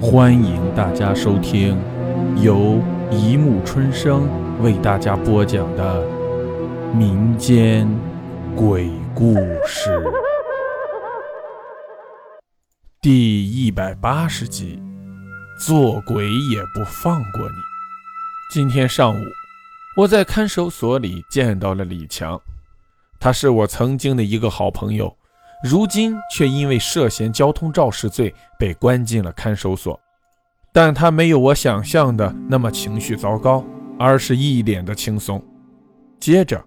欢迎大家收听由一木春生为大家播讲的民间鬼故事第一百八十集。做鬼也不放过你。今天上午，我在看守所里见到了李强，他是我曾经的一个好朋友。如今却因为涉嫌交通肇事罪被关进了看守所，但他没有我想象的那么情绪糟糕，而是一脸的轻松。接着，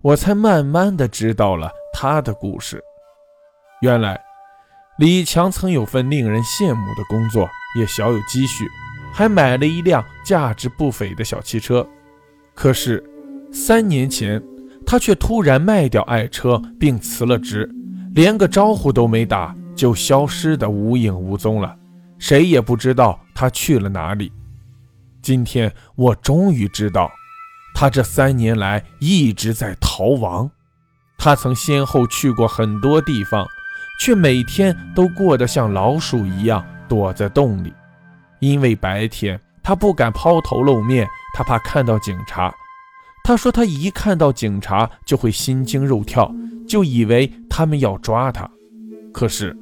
我才慢慢的知道了他的故事。原来，李强曾有份令人羡慕的工作，也小有积蓄，还买了一辆价值不菲的小汽车。可是，三年前，他却突然卖掉爱车，并辞了职。连个招呼都没打，就消失得无影无踪了，谁也不知道他去了哪里。今天我终于知道，他这三年来一直在逃亡。他曾先后去过很多地方，却每天都过得像老鼠一样躲在洞里，因为白天他不敢抛头露面，他怕看到警察。他说他一看到警察就会心惊肉跳。就以为他们要抓他，可是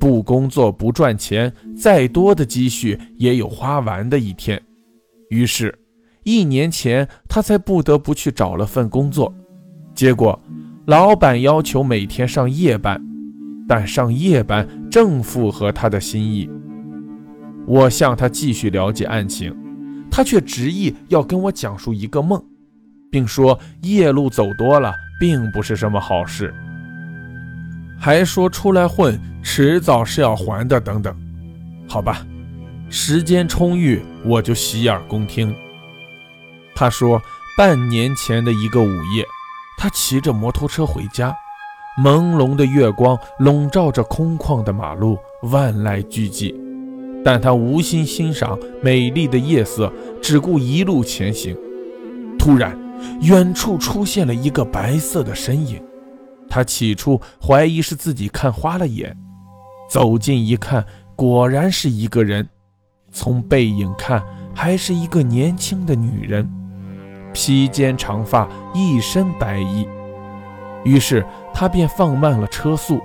不工作不赚钱，再多的积蓄也有花完的一天。于是，一年前他才不得不去找了份工作。结果，老板要求每天上夜班，但上夜班正符合他的心意。我向他继续了解案情，他却执意要跟我讲述一个梦，并说夜路走多了。并不是什么好事，还说出来混，迟早是要还的。等等，好吧，时间充裕，我就洗耳恭听。他说，半年前的一个午夜，他骑着摩托车回家，朦胧的月光笼罩着空旷的马路，万籁俱寂，但他无心欣赏美丽的夜色，只顾一路前行。突然。远处出现了一个白色的身影，他起初怀疑是自己看花了眼，走近一看，果然是一个人。从背影看，还是一个年轻的女人，披肩长发，一身白衣。于是他便放慢了车速。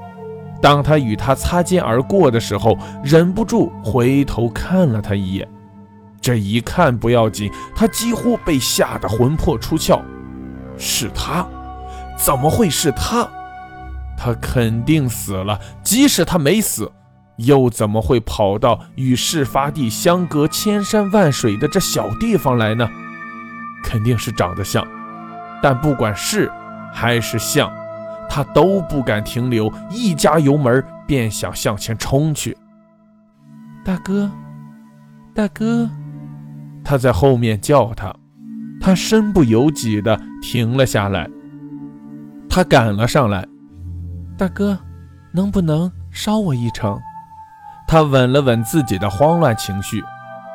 当他与她擦肩而过的时候，忍不住回头看了她一眼。这一看不要紧，他几乎被吓得魂魄出窍。是他？怎么会是他？他肯定死了。即使他没死，又怎么会跑到与事发地相隔千山万水的这小地方来呢？肯定是长得像。但不管是还是像，他都不敢停留，一加油门便想向前冲去。大哥，大哥。他在后面叫他，他身不由己地停了下来。他赶了上来，大哥，能不能捎我一程？他稳了稳自己的慌乱情绪，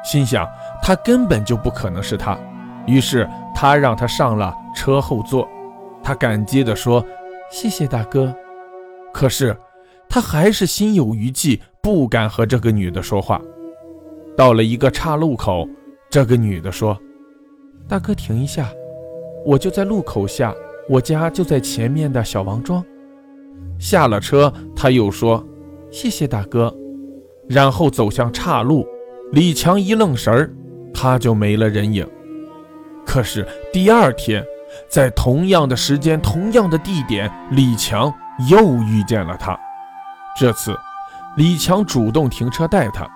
心想他根本就不可能是他，于是他让他上了车后座。他感激地说：“谢谢大哥。”可是他还是心有余悸，不敢和这个女的说话。到了一个岔路口。这个女的说：“大哥，停一下，我就在路口下，我家就在前面的小王庄。”下了车，他又说：“谢谢大哥。”然后走向岔路。李强一愣神儿，他就没了人影。可是第二天，在同样的时间、同样的地点，李强又遇见了他。这次，李强主动停车带他。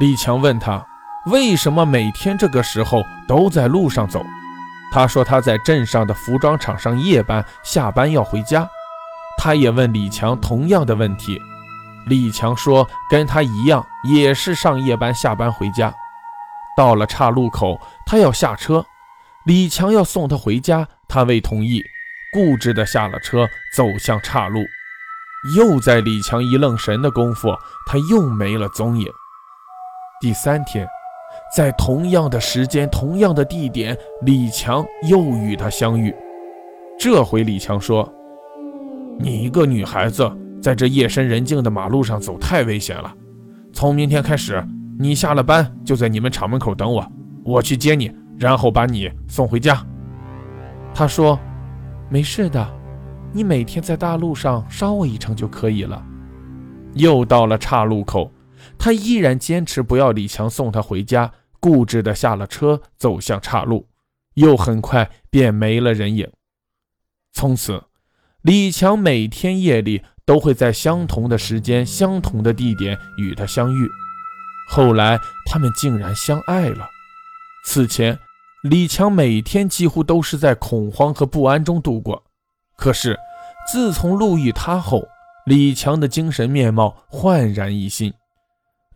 李强问他。为什么每天这个时候都在路上走？他说他在镇上的服装厂上夜班，下班要回家。他也问李强同样的问题。李强说跟他一样，也是上夜班，下班回家。到了岔路口，他要下车，李强要送他回家，他未同意，固执地下了车，走向岔路。又在李强一愣神的功夫，他又没了踪影。第三天。在同样的时间、同样的地点，李强又与他相遇。这回李强说：“你一个女孩子在这夜深人静的马路上走太危险了，从明天开始你下了班就在你们厂门口等我，我去接你，然后把你送回家。”他说：“没事的，你每天在大路上捎我一程就可以了。”又到了岔路口，他依然坚持不要李强送他回家，固执地下了车，走向岔路，又很快便没了人影。从此，李强每天夜里都会在相同的时间、相同的地点与他相遇。后来，他们竟然相爱了。此前，李强每天几乎都是在恐慌和不安中度过。可是，自从路遇他后，李强的精神面貌焕然一新。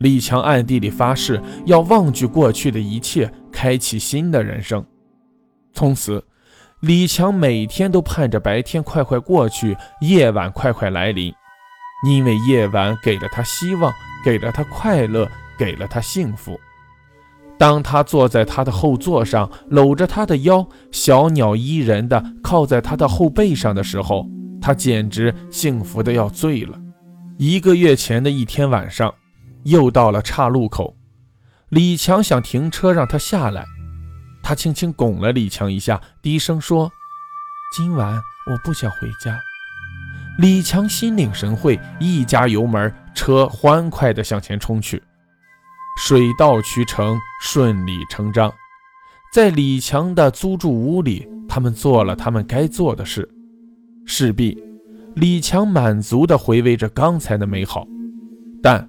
李强暗地里发誓要忘记过去的一切，开启新的人生。从此，李强每天都盼着白天快快过去，夜晚快快来临，因为夜晚给了他希望，给了他快乐，给了他幸福。当他坐在他的后座上，搂着他的腰，小鸟依人的靠在他的后背上的时候，他简直幸福的要醉了。一个月前的一天晚上，又到了岔路口，李强想停车让他下来。他轻轻拱了李强一下，低声说：“今晚我不想回家。”李强心领神会，一加油门，车欢快地向前冲去。水到渠成，顺理成章。在李强的租住屋里，他们做了他们该做的事。势必，李强满足地回味着刚才的美好，但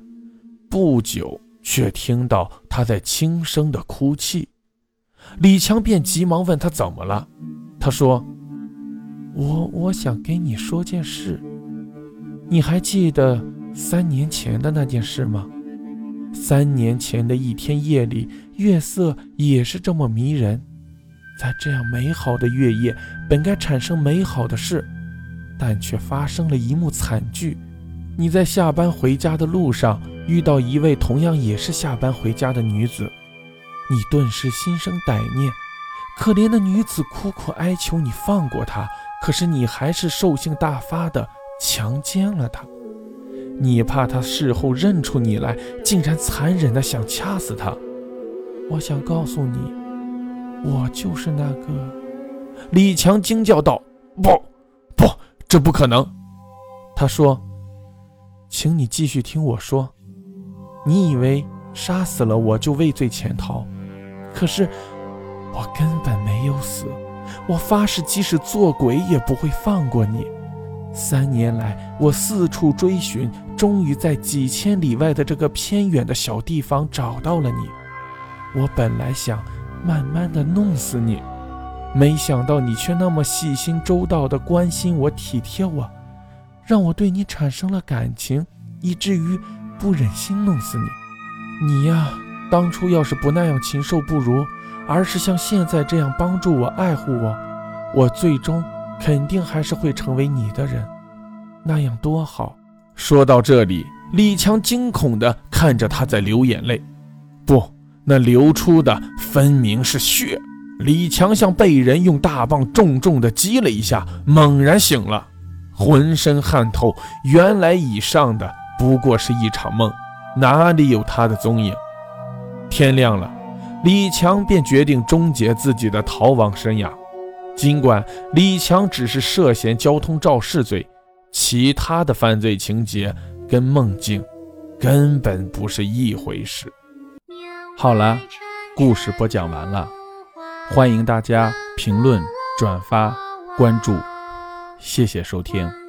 不久却听到他在轻声的哭泣。李强便急忙问他怎么了。他说：“我我想跟你说件事。你还记得三年前的那件事吗？三年前的一天夜里，月色也是这么迷人。在这样美好的月夜，本该产生美好的事，但却发生了一幕惨剧。你在下班回家的路上，遇到一位同样也是下班回家的女子。”你顿时心生歹念，可怜的女子苦苦哀求你放过她，可是你还是兽性大发的强奸了她。你怕她事后认出你来，竟然残忍的想掐死她。我想告诉你，我就是那个。李强惊叫道：“不，不，这不可能！”他说：“请你继续听我说，你以为杀死了我就畏罪潜逃？”可是我根本没有死，我发誓，即使做鬼也不会放过你。三年来，我四处追寻，终于在几千里外的这个偏远的小地方找到了你。我本来想慢慢的弄死你，没想到你却那么细心周到的关心我、体贴我，让我对你产生了感情，以至于不忍心弄死你。你呀。当初要是不那样禽兽不如，而是像现在这样帮助我、爱护我，我最终肯定还是会成为你的人，那样多好。说到这里，李强惊恐地看着他在流眼泪，不，那流出的分明是血。李强像被人用大棒重重地击了一下，猛然醒了，浑身汗透。原来以上的不过是一场梦，哪里有他的踪影？天亮了，李强便决定终结自己的逃亡生涯。尽管李强只是涉嫌交通肇事罪，其他的犯罪情节跟梦境根本不是一回事。好了，故事播讲完了，欢迎大家评论、转发、关注，谢谢收听。